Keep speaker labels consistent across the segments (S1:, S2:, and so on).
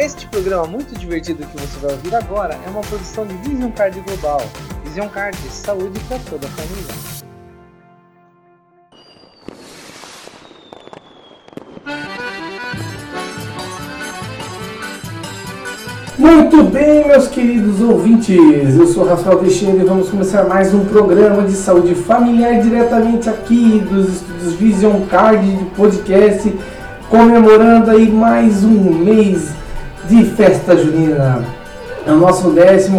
S1: Este programa muito divertido que você vai ouvir agora é uma produção de Vision Card Global. Vision Card, saúde para toda a família.
S2: Muito bem, meus queridos ouvintes, eu sou Rafael Teixeira e vamos começar mais um programa de saúde familiar diretamente aqui dos estúdios Vision Card de podcast, comemorando aí mais um mês de festa junina. É o nosso 14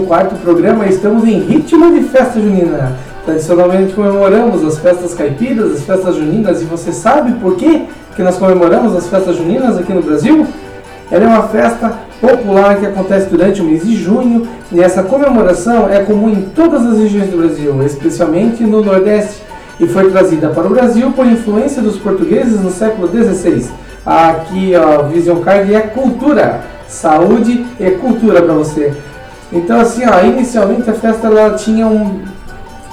S2: programa, estamos em ritmo de festa junina. Tradicionalmente comemoramos as festas caipiras, as festas juninas, e você sabe por quê que nós comemoramos as festas juninas aqui no Brasil? Ela é uma festa popular que acontece durante o mês de junho e essa comemoração é comum em todas as regiões do Brasil, especialmente no Nordeste, e foi trazida para o Brasil por influência dos portugueses no século XVI. Aqui, ó, Vision Card é cultura, saúde e cultura para você. Então, assim, ó, inicialmente a festa ela tinha um,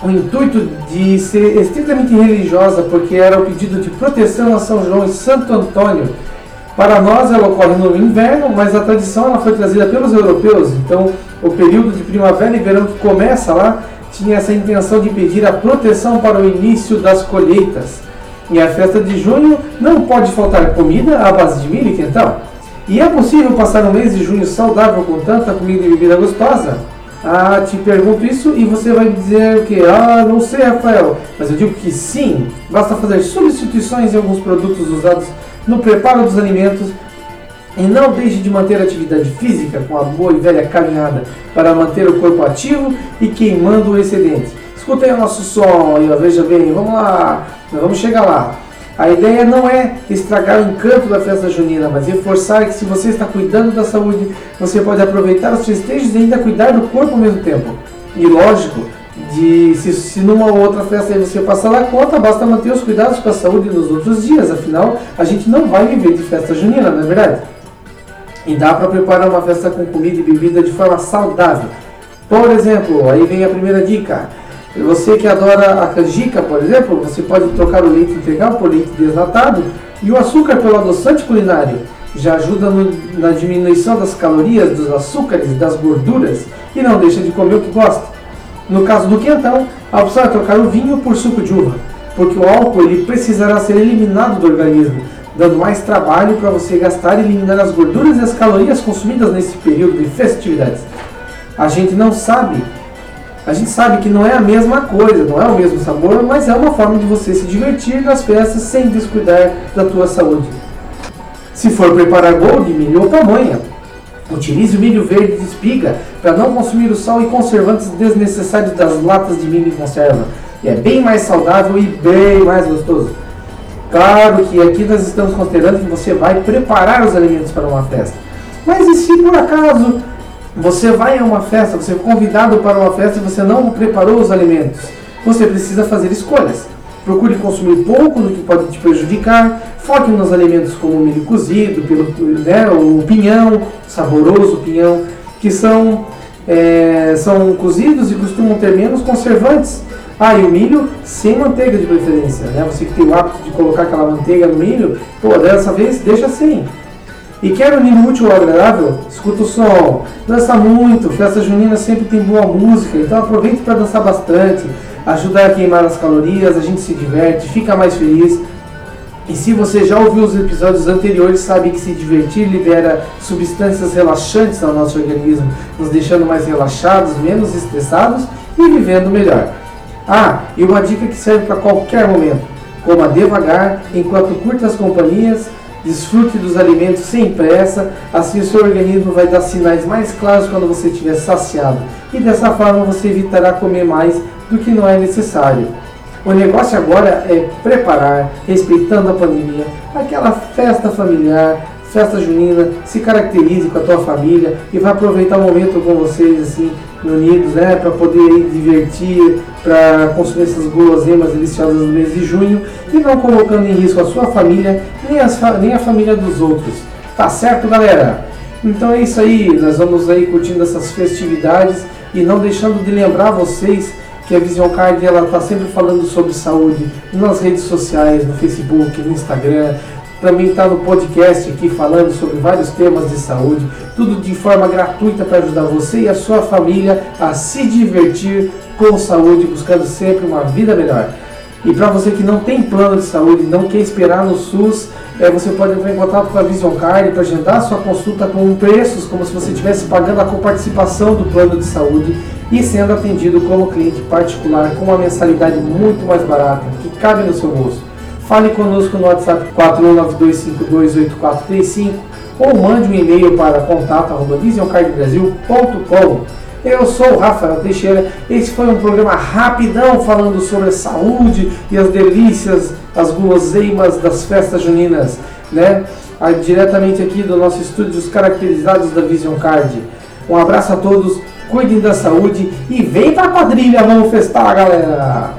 S2: um intuito de ser estritamente religiosa, porque era o pedido de proteção a São João e Santo Antônio para nós ela ocorre no inverno, mas a tradição ela foi trazida pelos europeus. Então, o período de primavera e verão que começa lá tinha essa intenção de pedir a proteção para o início das colheitas. E a festa de junho não pode faltar comida à base de milho e quentão. E é possível passar um mês de junho saudável com tanta comida e bebida gostosa? Ah, te pergunto isso e você vai dizer o que? Ah, não sei, Rafael. Mas eu digo que sim. Basta fazer substituições em alguns produtos usados no preparo dos alimentos e não deixe de manter a atividade física com a boa e velha caminhada para manter o corpo ativo e queimando o excedente. Escutem o nosso som e veja bem, vamos lá, vamos chegar lá. A ideia não é estragar o encanto da festa junina, mas reforçar que se você está cuidando da saúde, você pode aproveitar os festejos e ainda cuidar do corpo ao mesmo tempo. E lógico, de se, se numa outra festa você passar da conta, basta manter os cuidados com a saúde nos outros dias, afinal a gente não vai viver de festa junina, não é verdade? E dá para preparar uma festa com comida e bebida de forma saudável. Por exemplo, aí vem a primeira dica. Você que adora a canjica, por exemplo, você pode trocar o leite integral por leite desnatado e o açúcar pelo adoçante culinário. Já ajuda no, na diminuição das calorias, dos açúcares, das gorduras e não deixa de comer o que gosta. No caso do quentão, a opção é trocar o vinho por suco de uva, porque o álcool ele precisará ser eliminado do organismo, dando mais trabalho para você gastar e eliminar as gorduras e as calorias consumidas nesse período de festividades. A gente não sabe, a gente sabe que não é a mesma coisa, não é o mesmo sabor, mas é uma forma de você se divertir nas festas sem descuidar da tua saúde. Se for preparar bolo de milho ou pamonha, Utilize o milho verde de espiga para não consumir o sal e conservantes desnecessários das latas de milho em conserva. E é bem mais saudável e bem mais gostoso. Claro que aqui nós estamos considerando que você vai preparar os alimentos para uma festa. Mas e se por acaso você vai a uma festa, você é convidado para uma festa e você não preparou os alimentos? Você precisa fazer escolhas. Procure consumir pouco do que pode te prejudicar. Foque nos alimentos como o milho cozido, pelo, né, o pinhão, saboroso pinhão, que são, é, são cozidos e costumam ter menos conservantes. Ah, e o milho sem manteiga de preferência. Né? Você que tem o hábito de colocar aquela manteiga no milho, pô, dessa vez deixa sem. E quer unir útil ou agradável? Escuta o som, dança muito, festa junina sempre tem boa música, então aproveite para dançar bastante ajuda a queimar as calorias, a gente se diverte, fica mais feliz. E se você já ouviu os episódios anteriores, sabe que se divertir libera substâncias relaxantes ao nosso organismo, nos deixando mais relaxados, menos estressados e vivendo melhor. Ah, e uma dica que serve para qualquer momento: coma devagar, enquanto curta as companhias, desfrute dos alimentos sem pressa, assim o seu organismo vai dar sinais mais claros quando você estiver saciado. E dessa forma você evitará comer mais do que não é necessário. O negócio agora é preparar, respeitando a pandemia, aquela festa familiar, festa junina, se caracterize com a tua família e vai aproveitar o momento com vocês assim, unidos, né, para poder ir divertir, para consumir essas guloseimas deliciosas no mês de junho e não colocando em risco a sua família nem, as, nem a família dos outros. Tá certo, galera? Então é isso aí, nós vamos aí curtindo essas festividades e não deixando de lembrar vocês que a Vision Card ela está sempre falando sobre saúde nas redes sociais, no Facebook, no Instagram, também está no podcast aqui falando sobre vários temas de saúde, tudo de forma gratuita para ajudar você e a sua família a se divertir com saúde, buscando sempre uma vida melhor. E para você que não tem plano de saúde, não quer esperar no SUS, é, você pode entrar em contato com a Vision Card para agendar sua consulta com preços como se você estivesse pagando a coparticipação do plano de saúde e sendo atendido como cliente particular com uma mensalidade muito mais barata que cabe no seu bolso. Fale conosco no WhatsApp 4192528435 ou mande um e-mail para contato@visioncardbrasil.com. Eu sou o Rafael Teixeira. Esse foi um programa rapidão falando sobre a saúde e as delícias, as guloseimas das festas juninas, né? Aí, diretamente aqui do nosso estúdio, os caracterizados da Vision Card. Um abraço a todos, cuidem da saúde e vem pra quadrilha, vamos festar, galera!